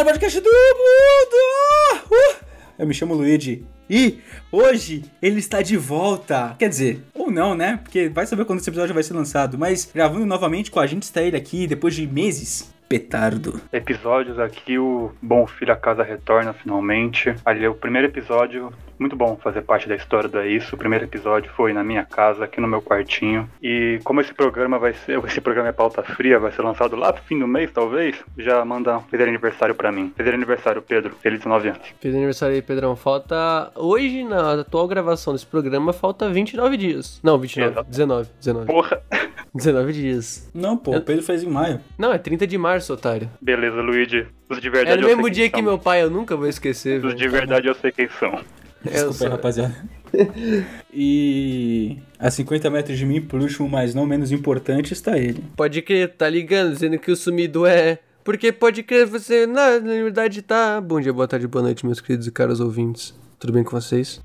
melhor podcast do mundo! Uh! Eu me chamo Luigi. E hoje ele está de volta. Quer dizer, ou não, né? Porque vai saber quando esse episódio vai ser lançado. Mas gravando novamente com a gente está ele aqui depois de meses. Petardo. Episódios aqui, o Bom Filho a Casa retorna finalmente. Ali é o primeiro episódio. Muito bom fazer parte da história do É Isso. O primeiro episódio foi na minha casa, aqui no meu quartinho. E como esse programa vai ser. Esse programa é pauta fria, vai ser lançado lá pro fim do mês, talvez. Já manda um feliz aniversário pra mim. Feliz aniversário, Pedro. Feliz 19 anos. Feliz aniversário aí, Pedrão. Falta. Hoje, na atual gravação desse programa, falta 29 dias. Não, 29. Exato. 19. 19. Porra! 19 dias. Não, pô, o Pedro fez em maio. Não, é 30 de março, otário. Beleza, Luigi. Os de verdade É eu sei mesmo dia que são. meu pai, eu nunca vou esquecer, Os velho. de verdade eu sei quem são. Desculpa aí, sou- rapaziada. e a 50 metros de mim, por último, mas não menos importante, está ele. Pode crer, tá ligando, dizendo que o sumido é. Porque pode crer, você na, na verdade tá. Bom dia, boa tarde, boa noite, meus queridos e caros ouvintes. Tudo bem com vocês?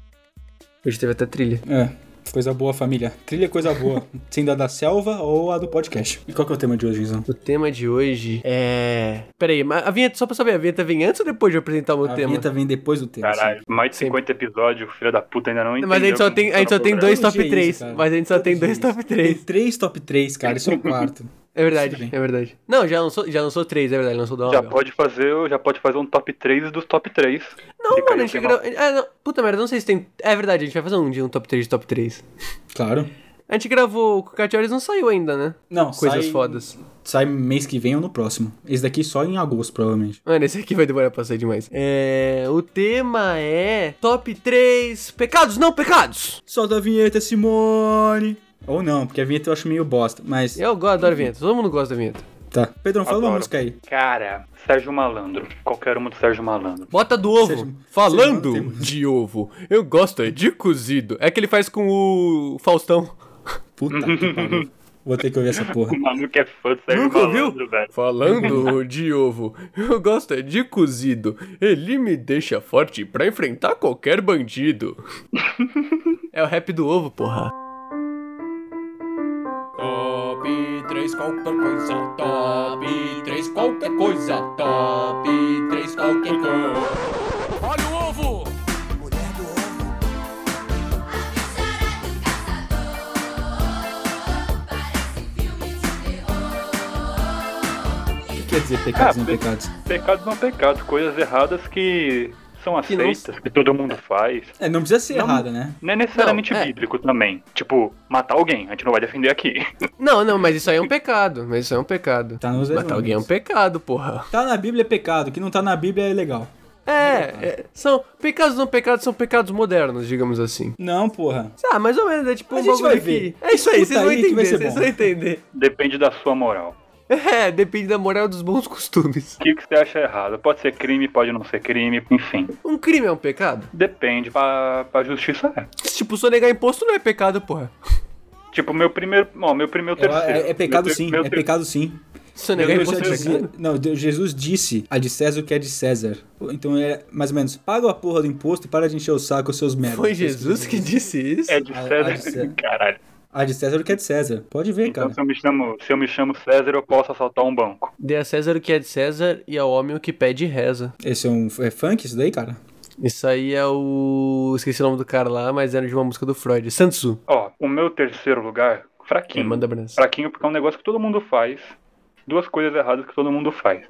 Hoje teve até trilha. É, coisa boa, família. Trilha é coisa boa. Sendo a da selva ou a do podcast. E qual que é o tema de hoje, Guizão? O tema de hoje é. Pera aí, mas a vinheta, só pra saber, a vinheta vem antes ou depois de eu apresentar o meu A tema? vinheta vem depois do tema. Caralho, mais de 50 episódios, filha da puta, ainda não entendeu. Mas a gente só tem, a gente só tem dois top dia é 3. isso, cara. mas a gente só Todo tem dois isso. top 3. Tem três top 3, cara. Esse é o quarto. É verdade, é verdade. Não, já lançou, já lançou três, é verdade, lançou da Já pode fazer, já pode fazer um top 3 dos top 3. Não, mano, a gente gra... ah, não, Puta merda, não sei se tem. É verdade, a gente vai fazer um dia um top 3 de top 3. Claro. A gente gravou com o Catiores não saiu ainda, né? Não, Coisas sai, fodas. Sai mês que vem ou no próximo. Esse daqui só em agosto, provavelmente. Mano, esse aqui vai demorar pra sair demais. É. O tema é. Top 3 pecados não pecados! Solta a vinheta, Simone! Ou não, porque a vinheta eu acho meio bosta, mas... Eu gosto, adoro vinheta. Todo mundo gosta da vinheta. Tá. Pedrão, fala uma Adoro. música aí. Cara, Sérgio Malandro. Qualquer uma do Sérgio Malandro. Bota do ovo. Seja- Falando tem- de ovo, eu gosto é de cozido. É que ele faz com o Faustão. Puta que pariu. Vou ter que ouvir essa porra. O maluco é fã do Sérgio Nunca ouviu? Malandro, velho. Falando de ovo, eu gosto é de cozido. Ele me deixa forte pra enfrentar qualquer bandido. é o rap do ovo, porra. 3 qualquer coisa, top 3 qualquer coisa, top 3 qualquer coisa. Olha o ovo! O que quer dizer pecados Ah, não pe- pecados? Pecados não pecados, coisas erradas que são Que não- aceitas, que todo mundo faz. É, não precisa ser Não. errada, né? Não é necessariamente Não, é. bíblico também. Tipo, matar alguém, a gente não vai defender aqui. Não, não, mas isso aí é um pecado. Mas isso aí é um pecado. Tá nos Matar alguém é um pecado, porra. Tá na Bíblia é pecado, o que não tá na Bíblia é legal. É, é, são pecados não pecados, são pecados modernos, digamos assim. Não, porra. Ah, mais ou menos, é tipo A um gente bagulho vai que- ver. É isso aí, Escuta vocês vão que entender, vocês bom. vão entender. Depende da sua moral. É, depende da moral dos bons costumes. O que, que você acha errado? Pode ser crime, pode não ser crime, enfim. Um crime é um pecado? Depende, pra, pra justiça é. Tipo, sonegar imposto não é pecado, porra. Tipo, meu primeiro. Ó, meu primeiro É, terceiro. é- é pecado Meu sim, meu é ter- pecado sim. Sonegar imposto é dizia- não, Deus- Jesus disse a de César o que é de César. Então é mais ou menos, paga a porra do imposto e para de encher o saco os seus merdas. Foi Jesus que disse isso? É de A- a César. de César. Caralho. A de César o que é de César. Pode ver, Então cara. se eu, me chamo, se eu me chamo César, eu posso assaltar um banco. Dê a César o que é de César e ao homem o que pede e reza. Esse é um é funk isso daí, cara? Isso aí é o. Esqueci o nome do cara lá, mas era de uma música do Freud. Sansu. Ó, o meu terceiro lugar, fraquinho. manda abraço. Fraquinho porque é um negócio que todo mundo faz. Duas coisas erradas que todo mundo faz.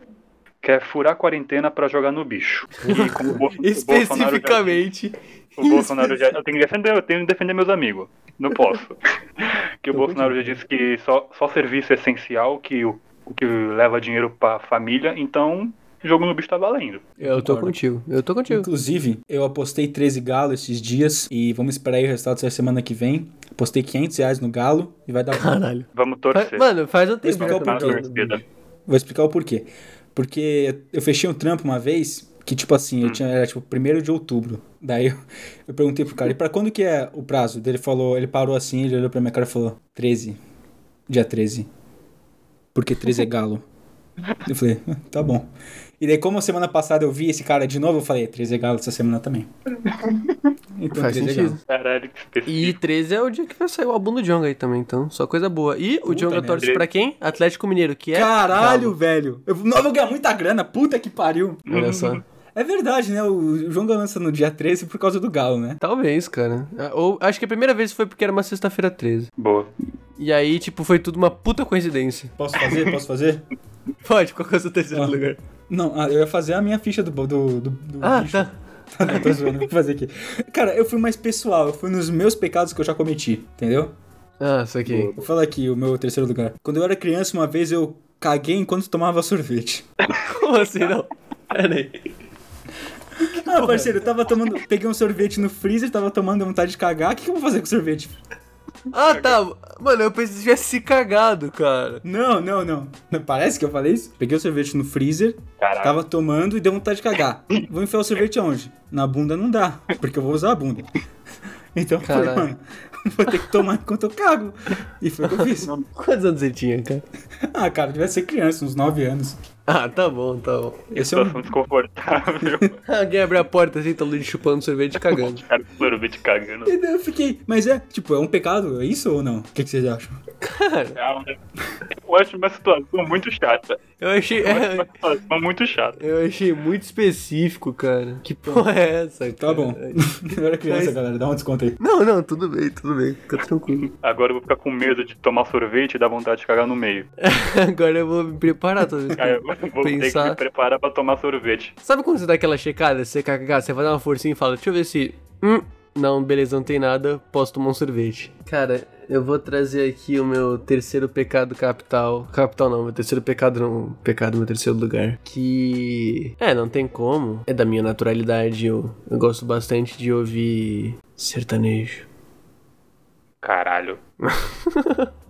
Que é furar a quarentena pra jogar no bicho. E como o já Especificamente. O Bolsonaro já. Eu tenho que defender, eu tenho que defender meus amigos. Não posso. que o Tô Bolsonaro já disse que só, só serviço é essencial, que o, o que leva dinheiro pra família, então jogo no bicho tá valendo. Eu tô Concordo. contigo. Eu tô contigo. Inclusive, eu apostei 13 galo esses dias e vamos esperar aí o resultado dessa semana que vem. Apostei 500 reais no galo e vai dar bom. Caralho. Vamos Fa- torcer. Mano, faz um tempo explicar já o torcida. Vou explicar o porquê. Porque eu fechei um trampo uma vez que, tipo assim, eu tinha, era tipo 1 de outubro. Daí eu, eu perguntei pro cara, e pra quando que é o prazo? Daí Ele falou, ele parou assim, ele olhou pra minha cara e falou, 13. Dia 13. Porque 13 é galo. Eu falei, "Ah, tá bom. E daí, como semana passada eu vi esse cara de novo, eu falei, 13 é galo essa semana também. Então, Faz 13 é sentido. legal. Caralho, que específico. E 13 é o dia que vai sair o álbum do Jonga aí também, então só coisa boa. E o Jonga torce pra quem? Atlético Mineiro, que é. Caralho, Galo. velho. Eu não eu vou ganhar muita grana, puta que pariu. Olha só. É verdade, né? O João lança no dia 13 por causa do Galo, né? Talvez, cara. Ou acho que a primeira vez foi porque era uma sexta-feira 13. Boa. E aí, tipo, foi tudo uma puta coincidência. Posso fazer? Posso fazer? Pode, qual que é o seu terceiro Ah. lugar? Não, ah, eu ia fazer a minha ficha do, do, do, do Ah, bicho. tá. Não, tô zoando, vou fazer aqui. Cara, eu fui mais pessoal, eu fui nos meus pecados que eu já cometi, entendeu? Ah, isso aqui. Vou falar aqui o meu terceiro lugar. Quando eu era criança, uma vez eu caguei enquanto tomava sorvete. Como assim, não? Pera aí. Ah, parceiro, eu tava tomando. Peguei um sorvete no freezer, tava tomando deu vontade de cagar. O que, que eu vou fazer com o sorvete? Ah, tá. Mano, eu pensei que tivesse se cagado, cara. Não, não, não. Parece que eu falei isso? Peguei o sorvete no freezer, Caralho. tava tomando e deu vontade de cagar. Vou enfiar o sorvete aonde? Na bunda não dá, porque eu vou usar a bunda. Então eu falei, mano, vou ter que tomar enquanto eu cago. E foi o que eu fiz. Quantos anos você tinha, cara? Ah, cara, devia ser criança, uns 9 anos. Ah, tá bom, tá bom. Esse é um... Situação desconfortável. Alguém abre a porta assim, tá ali chupando sorvete e cagando. Cara, sorvete cagando. E daí eu fiquei, mas é, tipo, é um pecado, é isso ou não? O que, que vocês acham? Cara, Eu acho uma situação muito chata. eu achei. Eu acho é, uma situação muito chata. eu achei muito específico, cara. Que porra é essa, cara? Tá bom. Eu era criança, Mas- galera, dá um desconto aí. Não, não, tudo bem, tudo bem. Fica tranquilo. Agora eu vou ficar com medo de tomar sorvete e dar vontade de cagar no meio. Agora eu vou me preparar toda vez que Aí eu vou ter que me pensar. preparar pra tomar sorvete. Sabe quando você dá aquela checada, você cagar, você vai dar uma forcinha e fala, deixa eu ver se. Hum, não, beleza, não tem nada, posso tomar um sorvete. Cara, eu vou trazer aqui o meu terceiro pecado capital. Capital não, meu terceiro pecado não. Pecado, meu terceiro lugar. Que. É, não tem como. É da minha naturalidade. Eu, eu gosto bastante de ouvir sertanejo. Caralho.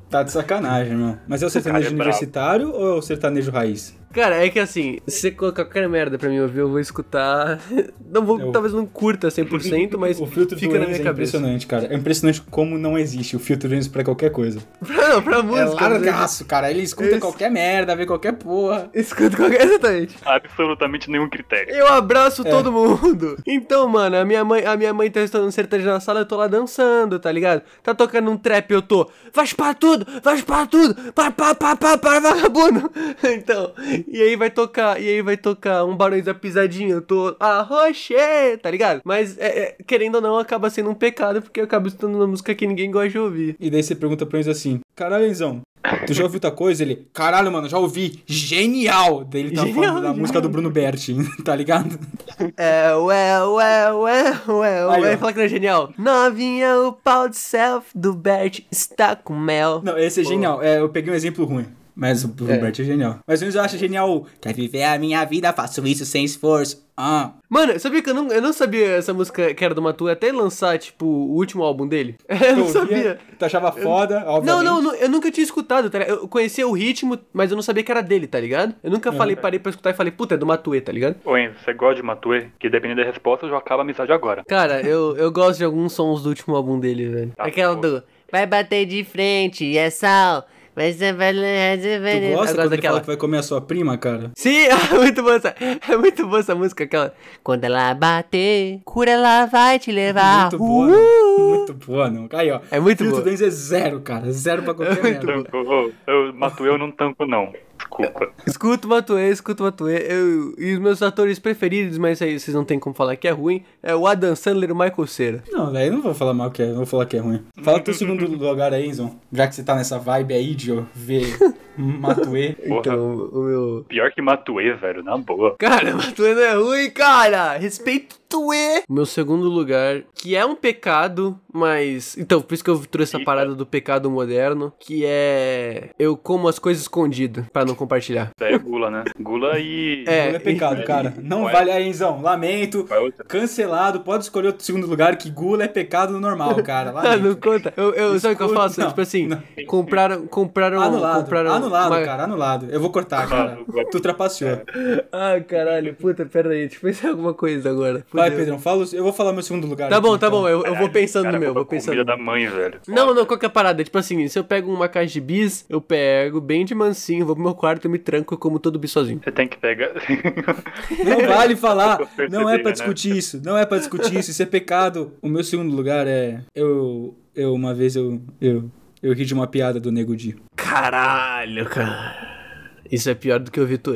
Tá de sacanagem, irmão. Mas é o sertanejo Cara, é brabo. universitário ou é o sertanejo raiz? Cara, é que assim, se você colocar qualquer merda pra mim ouvir, eu vou escutar. Não vou, Eu- talvez não curta 100%, mas o filtro fica do na minha é cabeça. impressionante, cara. É impressionante como não existe o filtro do Enzo pra qualquer coisa. Pra, não, pra É música. largaço, cara. Ele escuta Esse- qualquer merda, vê qualquer porra. Escuta qualquer. Exatamente. Absolutamente nenhum critério. Eu abraço É. todo mundo. Então, mano, a minha mãe, a minha mãe tá estudando sertanejo na sala, eu tô lá dançando, tá ligado? Tá tocando um trap, eu tô. Vai pra tudo, vai pra tudo, pá, pá, pá, pá, pá, vagabundo. Então, e aí vai tocar, e aí vai tocar um Barões da Pisadinha, eu tô. Arrochê, tá ligado? Mas, é, é, querendo ou não, acaba sendo um pecado, porque eu acabo escutando uma música que ninguém gosta de ouvir. E daí você pergunta pro Enzo assim: Caralho, Enzão, tu já ouviu outra coisa? Ele, caralho, mano, já ouvi. Genial! Daí ele tava Genial, falando da genial. música do Bruno Berti, tá ligado? É, ué, ué, ué, ué, Aí, ué. ó. Fala que não é genial. Novinha, o pau de self do Bert está com mel. Não, esse é genial. É, eu peguei um exemplo ruim. Mas o Bruno É. É genial. Mas o Enzo acha genial. Quer viver a minha vida, faço isso sem esforço. Ah. Mano, sabia que eu não, eu não sabia essa música que era do Matu até lançar, tipo, o último álbum dele? Eu não Tu sabia. Tu achava foda, Não, obviamente. não, não, eu nunca tinha escutado, tá ligado? Eu conhecia o ritmo, mas eu não sabia que era dele, tá ligado? Eu nunca falei, parei pra escutar e falei, puta, é do Matuê, tá ligado? Ô Enzo, você gosta de Matuê? Que dependendo da resposta, eu já acabo a amizade agora. Cara, eu, eu gosto de alguns sons do último álbum dele, velho. Tá, Aquela pô. do Vai bater de frente, é sal. Vai ser velho, é Tu gosta Eu quando daquela. fala que vai comer a sua prima, cara? Sim, é muito boa essa. É muito boa essa música, aquela. Quando ela bater, cura ela vai te levar. Muito boa, Uh! não. Muito boa, não. Aí, ó. É muito Filtro boa. do Enzo é zero, cara. Zero pra qualquer muito merda. Tanco, ô, eu, Matuê eu não tanco, não. Desculpa. Escuto o Matuê, escuto o Matuê. Eu, e os meus atores preferidos, mas aí vocês não tem como falar que é ruim, é o Adam Sandler e o Michael Cera. Não, eu não vou falar mal que é, não vou falar que é ruim. Fala teu segundo lugar aí, Enzo. Já que você tá nessa vibe aí de ver Matuê. Então, o meu. Pior que Matuê, velho, na boa. Cara, Matuê não é ruim, cara! Respeito O meu segundo lugar, que é um pecado, mas. Então, por isso que eu trouxe essa parada do pecado moderno, que é. Eu como as coisas escondidas, pra não compartilhar. Isso aí é gula, né? Gula e. É, Gula é pecado, e- cara. Não Ué. vale aí, Enzão. Lamento. Cancelado. Pode escolher outro segundo lugar que gula é pecado normal, cara. Ah, não Lamento. conta. Eu, eu, sabe o que eu faço? não, tipo assim, não. compraram. Compraram. Anulado. compraram Anulado, uma- cara. Anulado. Eu vou cortar, cara. Tu trapaceou. Ah, caralho, puta, pera aí, deixa eu pensar alguma coisa agora. Puta, Vai. Pedrão, fala, eu vou falar meu segundo lugar. Tá aqui, bom, tá então. bom, eu, eu vou pensando cara, no meu, vou pensando. comida da mãe, velho. Não, não, qual que é a parada? Tipo assim, se eu pego uma caixa de bis, eu pego bem de mansinho, vou pro meu quarto, eu me tranco, eu como todo bis sozinho. Você tem que pegar. Não vale falar. Não é pra né? discutir isso. Não é pra discutir isso. Isso é pecado. O meu segundo lugar é. Eu. Eu, uma vez, eu. Eu, eu ri de uma piada do Nego Di. Caralho, cara. Isso é pior do que eu vi tu.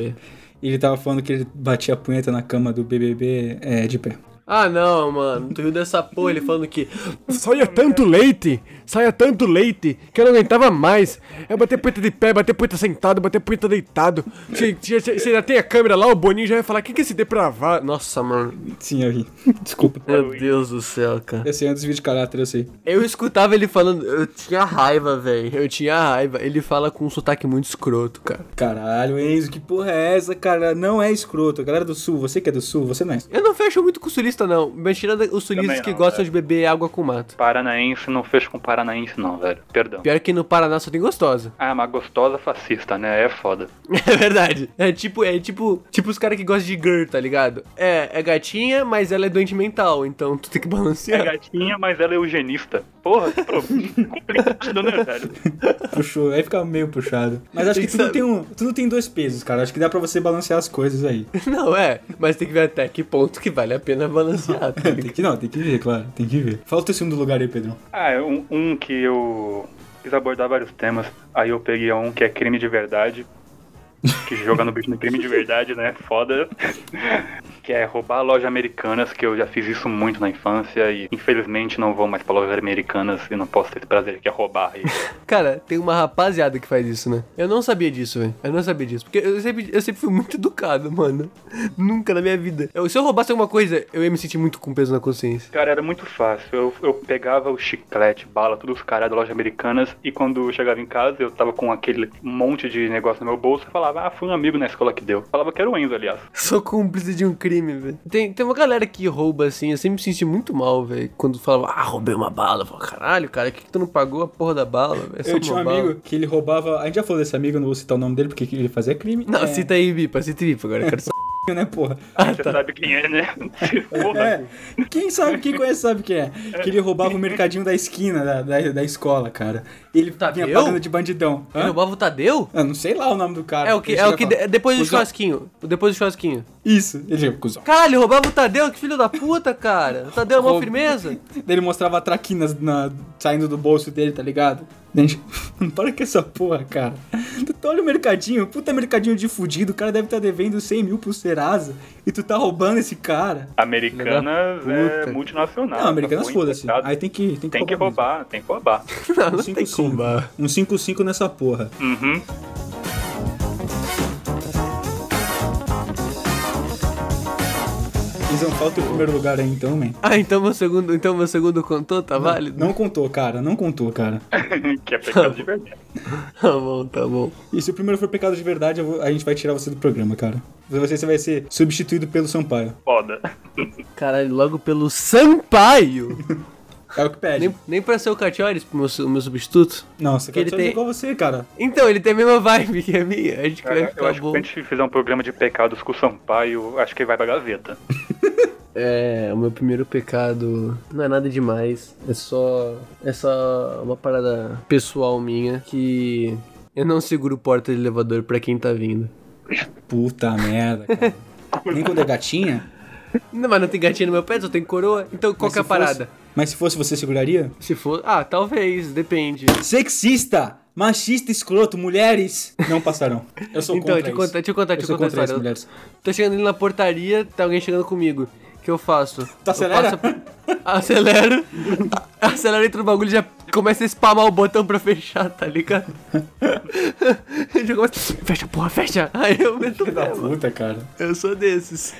Ele tava falando que ele batia a punheta na cama do BBB é, de pé. Ah, não, mano. Tu viu dessa porra ele falando que saia tanto leite, saia tanto leite, que eu não aguentava mais. É bater punheta de pé, bater punheta sentado, bater punheta deitado. Você já tem a câmera lá, o Boninho já vai falar: quem que é esse depravado? Nossa, mano. Sim, eu ri. Desculpa. Meu Deus do céu, cara. Eu sei antes vídeo de caráter, eu sei. Eu escutava ele falando, eu tinha raiva, velho. Eu tinha raiva. Ele fala com um sotaque muito escroto, cara. Caralho, Enzo, que porra é essa, cara? Não é escroto. Galera do sul, você que é do sul, você não é. Eu não fecho muito com o sulista, não. Mas os sulistas Também que não, gostam velho. de beber água com mato. Paranaense não fecha com paranaense, não, velho. Perdão. Pior que no Paraná só tem gostosa. Ah, mas gostosa fascista, né? É foda. É verdade. É tipo, é tipo, tipo os caras que gostam de girl, tá ligado? É, é gatinha, mas ela é doente mental, então tu tem que É balancear. gatinha, mas ela é eugenista. Porra, que complicado, né, velho? Puxou, aí fica meio puxado. Mas acho que Tem que tudo saber. tem, um, tudo tem dois pesos, cara. Acho que dá pra você balancear as coisas aí. Não, é, mas tem que ver até que ponto que vale a pena balancear, tá tem ligado? que, não, tem que ver, claro. Tem que ver. Fala o teu segundo lugar aí, Pedrão. Ah, é um, um que eu quis abordar vários temas. Aí eu peguei um que é crime de verdade. Que joga no bicho no crime de verdade, né? Foda. Que é roubar lojas americanas, que eu já fiz isso muito na infância e infelizmente não vou mais pra lojas americanas e não posso ter esse prazer que é roubar. E Cara, tem uma rapaziada que faz isso, né? Eu não sabia disso, velho. Eu não sabia disso. Porque eu sempre, eu sempre fui muito educado, mano. Nunca na minha vida. Eu- se eu roubasse alguma coisa, eu ia me sentir muito com peso na consciência. Cara, era muito fácil. Eu, eu pegava o chiclete, bala, tudo os caras da loja americanas e quando eu chegava em casa, eu tava com aquele monte de negócio no meu bolso e falava, ah, foi um amigo na escola que deu. Falava que era o Enzo, aliás. Sou cúmplice de um crime, velho. Tem, tem uma galera que rouba assim, eu sempre me senti muito mal, velho. Quando falava, ah, roubei uma bala. Eu falava, caralho, cara, que, que tu não pagou a porra da bala, velho? É Eu tinha um uma bala." amigo que ele roubava. A gente já falou desse amigo, eu não vou citar o nome dele porque ele fazia crime. Não, é, cita aí, Bipa, cita aí, Bipa, agora eu quero saber. né, porra? Ah, Você tá. sabe quem é, né? Porra. É. Quem sabe, quem conhece sabe quem é. Que ele roubava o mercadinho da esquina da, da, da escola, cara. Ele Tadeu? vinha pagando de bandidão. Ele roubava o Tadeu? Eu não sei lá o nome do cara. É o que, é o que de- depois do churrasquinho. Depois do churrasquinho. Isso. Ele chega, cuzão. Caralho, roubava o Tadeu, que filho da puta, cara. O Tadeu é Roub- firmeza. Daí ele mostrava traquinas na, saindo do bolso dele, tá ligado? Gente, para com essa porra, cara. Tu tá- olha o mercadinho, puta mercadinho de fudido, o cara deve estar devendo 100 mil pro Serasa e tu tá roubando esse cara. Americanas é multinacional. Não, americanas Tá foda-se. Aí tem que, tem que Tem que mesmo. roubar, tem que roubar. Não, Um não tem 5-5. como. Um 5-5 nessa porra. Uhum. Eles falta o primeiro lugar aí então, man. Ah, então meu segundo, então meu segundo contou, tá válido? Não contou, cara. Não contou, cara. que é pecado de verdade. Tá bom, tá bom. E se o primeiro for pecado de verdade, vou- a gente vai tirar você do programa, cara. Você, você vai ser substituído pelo Sampaio. Foda. Caralho, logo pelo Sampaio. É o que pede. nem, nem pra ser o Catiores, meu, su- meu substituto. Nossa, que ele tem- igual você, cara. Então, ele tem a mesma vibe que a minha. A gente vai Cara, eu ficar acho que bom. se a gente fizer um programa de pecados com o Sampaio, acho que ele vai pra gaveta. É, o meu primeiro pecado não é nada demais. É só. É só uma parada pessoal minha que. Eu não seguro porta de elevador pra quem tá vindo. Puta merda, cara. Nem quando é gatinha? Não, mas não tem gatinho no meu pé, só tem coroa. Então qual que é a parada? Mas se fosse você, seguraria? Se for. Ah, talvez, depende. Sexista! Machista, escroto, mulheres não passarão. Eu sou Então, contra deixa eu contar, deixa eu contar, Eu deixa eu contar a história. mulheres. Tô chegando ali na portaria, tá alguém chegando comigo. O que eu faço? Tu Eu acelera? passo- acelero. acelero entre o bagulho e já começa a spamar o botão pra fechar, tá ligado? já começa. Fecha, porra, fecha! Aí eu meto o Filho da puta, cara. Eu sou desses.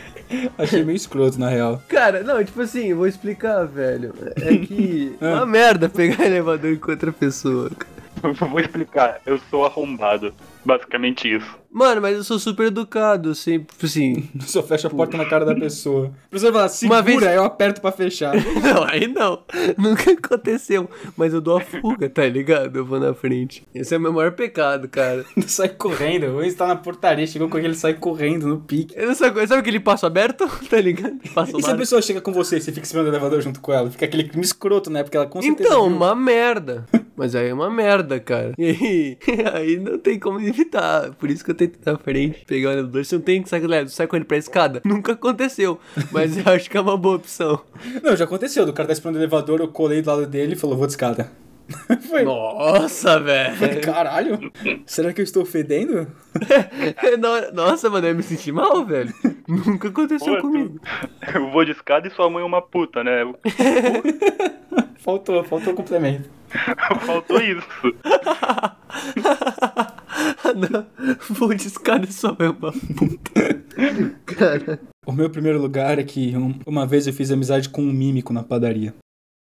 Achei meio escroto, na real. Cara, não, tipo assim, eu vou explicar, velho. É que é uma merda pegar elevador com outra pessoa. Vou explicar, eu sou arrombado. Basicamente isso. Mano, mas eu sou super educado, sempre, assim. Só fecha a porta na cara da pessoa. A pessoa fala, segura, Uma vez- eu aperto pra fechar. Não, aí não. Nunca aconteceu. Mas eu dou a fuga, tá ligado? Eu vou na frente. Esse é o meu maior pecado, cara. sai correndo. O Enzo tá na portaria, chegou com ele, sai correndo no pique. Eu não sei, sabe aquele passo aberto? Tá ligado? Passo E se a pessoa chega com você e você fica esperando o elevador junto com ela? Fica aquele clima escroto, né? Porque ela com certeza. Então, viu. uma merda. Mas aí é uma merda, cara. E aí, aí não tem como evitar. Por isso que eu tento ir na frente, pegar o elevador. Se não tem que sair, com ele- sai com ele pra escada. Nunca aconteceu. Mas eu acho que é uma boa opção. Não, já aconteceu. Do cara tá esperando o elevador, eu colei do lado dele e falou, vou de escada. Foi. Nossa, velho. Caralho, será que eu estou fedendo? No- Nossa, mano, eu me senti mal, velho. Nunca aconteceu Pô, comigo. tu- Eu vou de escada e sua mãe é uma puta, né? Faltou, faltou o complemento. Faltou isso. não, vou escada e só uma puta. Cara. O meu primeiro lugar é que um- uma vez eu fiz amizade com um mímico na padaria.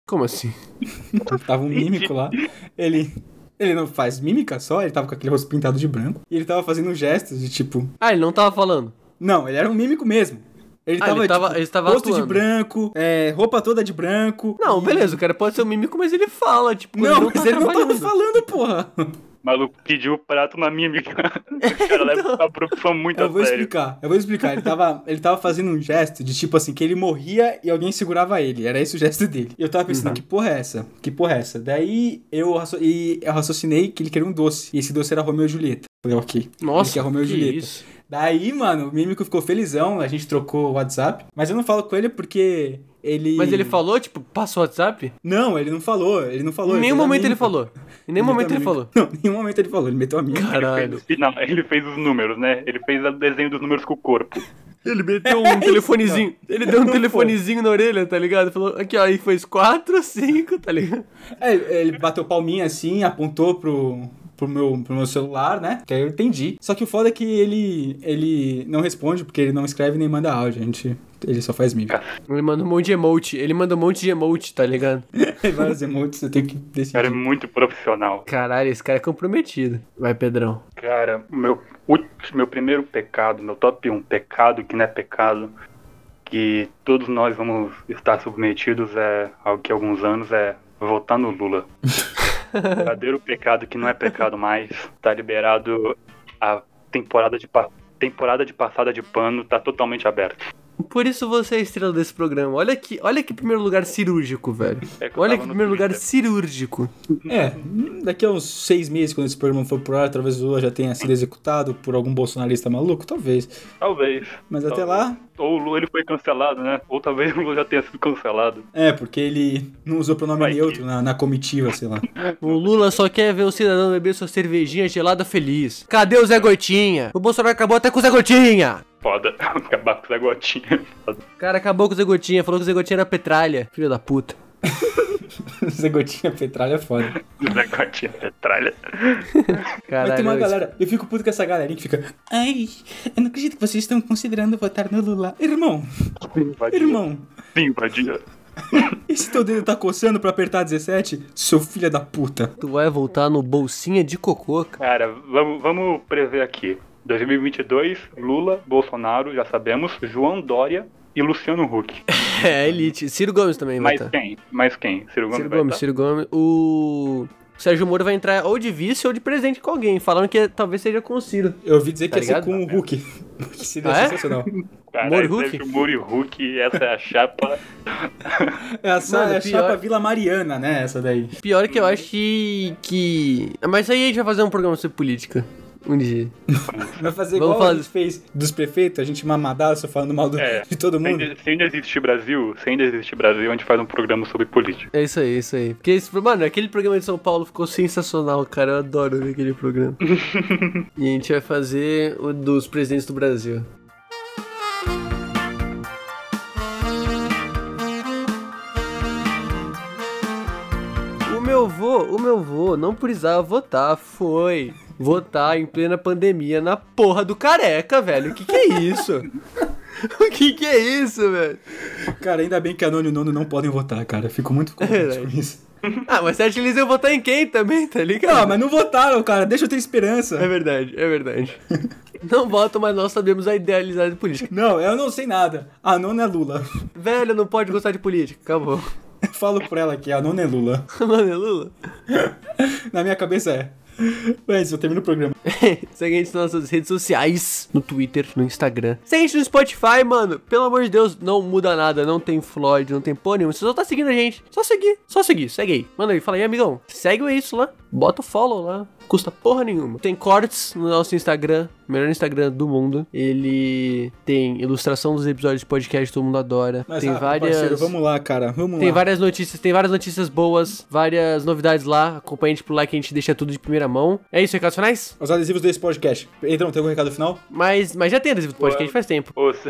Como assim? Tava um mímico lá. Ele. Ele não faz mímica só, ele tava com aquele rosto pintado de branco. E ele tava fazendo gestos de tipo. Ah, ele não tava falando. Não, ele era um mímico mesmo. Ele Ah, tava, ele tava- tipo, ele tava rosto de branco, é, roupa toda de branco. Não, e- beleza, o cara pode ser um mímico, mas ele fala, tipo, quando Não, ele não mas tá ele não tava falando, porra. O maluco pediu o prato na mímica. O cara leva a profissão muito Eu a vou sério. explicar, eu vou explicar. Ele tava, ele tava fazendo um gesto de tipo assim, que ele morria e alguém segurava ele. Era esse o gesto dele. E eu tava pensando, Uhum. que porra é essa? Que porra é essa? Daí eu, e eu raciocinei que ele queria um doce. E esse doce era Romeu e Julieta. Falei, ok. Nossa, ele quer Romeu e que Julieta. isso. Daí, mano, o mímico ficou felizão, a gente trocou o WhatsApp. Mas eu não falo com ele porque ele. Mas ele falou, tipo, passa o WhatsApp? Não, ele não falou, ele não falou. em nenhum fez momento ele falou. Em nenhum momento ele falou. Não, em nenhum momento ele falou, ele meteu a mímica. Caralho. Não, ele fez os números, né? Ele fez o desenho dos números com o corpo. Ele meteu um telefonezinho. Ele deu um telefonezinho na orelha, tá ligado? Falou, aqui, ó, aí foi quatro, cinco, tá ligado? É, ele bateu palminha assim, apontou pro, pro, meu, pro meu celular, né? Que aí eu entendi. Só que o foda é que ele, ele não responde, porque ele não escreve nem manda áudio. A gente, ele só faz mímica. Ele manda um monte de emote. Ele manda um monte de emote, tá ligado? Tem vários emotes, eu tenho que O cara é decidir. muito profissional. Caralho, esse cara é comprometido. Vai, Pedrão. Cara, o meu, meu primeiro pecado, meu top 1 pecado que não é pecado, que todos nós vamos estar submetidos é, ao que há alguns anos é votar no Lula. o verdadeiro pecado que não é pecado mais, tá liberado a temporada de, temporada de passada de pano, tá totalmente aberta. Por isso você é a estrela desse programa. Olha que, olha que primeiro lugar cirúrgico, velho. É que Olha que primeiro lugar Twitter. cirúrgico. É, daqui a uns seis meses, quando esse programa for pro ar, talvez o Lula já tenha sido executado por algum bolsonarista maluco, talvez. Talvez. Mas até Talvez. lá, Ou o Lula ele foi cancelado, né? Ou talvez o Lula já tenha sido cancelado. é, porque ele não usou pronome Vai que- neutro na, na comitiva, sei lá. O Lula só quer ver o cidadão beber sua cervejinha gelada feliz. Cadê o Zé Gotinha? O Bolsonaro acabou até com o Zé Gotinha. Foda. Acabar com essa gotinha. Foda. O cara acabou com o Zé Gotinha, falou que o Zé Gotinha era petralha. Filho da puta. Zé Gotinha Petralha é foda. Essa gotinha petralha. Caralho, Mas tem uma galera, eu fico puto com essa galerinha que fica. Ai, eu não acredito que vocês estão considerando votar no Lula. Irmão, Invadia. irmão, Sim, invadia. esse teu dedo tá coçando pra apertar 17? Seu filho da puta. Tu vai voltar no bolsinha de cocô, cara. Cara, vamos, vamos prever aqui. 2022, Lula, Bolsonaro, já sabemos, João Dória e Luciano Huck. É, elite. Ciro Gomes também vai Mais estar. quem? Mais quem? Ciro Gomes Ciro vai Gomes, tá? Ciro Gomes. O Sérgio Moro vai entrar ou de vice ou de presidente com alguém, falando que talvez seja com o Ciro. Eu ouvi dizer Tá que ia ser com o Hulk. Que seria Ah, é? sensacional. Caralho, Moro e Huck? Sérgio Moro e Huck, essa é a chapa. É a, sa- Mano, é a pior- chapa Vila Mariana, né? Essa daí. Pior que eu acho que. que... Mas aí a gente vai fazer um programa sobre política. Um dia. Vai fazer Vamos igual a fazer. gente fez dos prefeitos, a gente mamadaço falando mal do- É. de todo Se mundo. ainda, se ainda existe Brasil, se ainda existe Brasil, a gente faz um programa sobre política. É isso aí, é isso aí. Porque, esse, mano, aquele programa de São Paulo ficou sensacional, cara. Eu adoro ver aquele programa. e a gente vai fazer o dos presidentes do Brasil. O meu vô, o meu vô não precisava votar, foi votar em plena pandemia na porra do careca, velho. O que que é isso? o que que é isso, velho? Cara, ainda bem que a Nono e o Nono não podem votar, cara. Fico muito contente com isso. Ah, mas você acha que eles iam votar em quem também, tá ligado? Ah, mas não votaram, cara. Deixa eu ter esperança. É verdade, é verdade. Não votam, mas nós sabemos a idealidade de política. Não, eu não sei nada. A nona é Lula. Velho, não pode gostar de política. Acabou. Eu falo pra ela que a nona é Lula. Mano, é Lula? Na minha cabeça é. Mas eu termino o programa. Segue a gente nas nossas redes sociais, no Twitter, no Instagram. Segue a gente no Spotify, mano. Pelo amor de Deus, não muda nada. Não tem Floyd, não tem pônei. Você só tá seguindo a gente. Só seguir, só seguir. Segue aí. Manda aí, fala aí, amigão. Segue o isso lá. Bota o follow lá. Custa porra nenhuma. Tem cortes no nosso Instagram, melhor Instagram do mundo. Ele tem ilustração dos episódios de podcast todo mundo adora. Mas, tem ah, várias. parceiro, vamos lá, cara. Vamos Tem lá. várias notícias, tem várias notícias boas, várias novidades lá. Acompanha a gente por lá que a gente deixa tudo de primeira mão. É isso, recados finais? Os adesivos desse podcast. Então, tem algum recado final? Mas, mas já tem adesivo do podcast faz tempo. Você-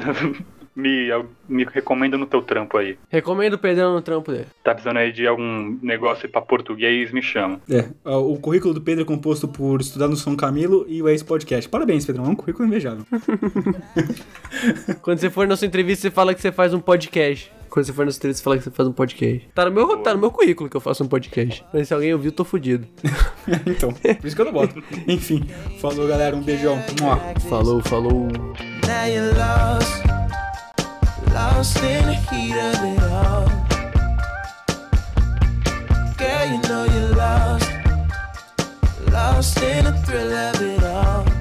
me, me recomenda no teu trampo aí. Recomendo o Pedrão no trampo dele. Tá precisando aí de algum negócio pra português, me chama. É, o currículo do Pedro é composto por estudar no São Camilo e o ex-podcast. Parabéns, Pedrão. É um currículo invejável. Quando você for na sua entrevista, você fala que você faz um podcast. Quando você for na sua entrevista, você fala que você faz um podcast. Tá no meu, tá no meu currículo que eu faço um podcast. Mas se alguém ouviu, eu tô fudido. então, por isso que eu não boto. Enfim, falou, galera. Um beijão. Falou, falou. Now you're lost, lost in the heat of it all. Girl, you know you're lost, lost in the thrill of it all.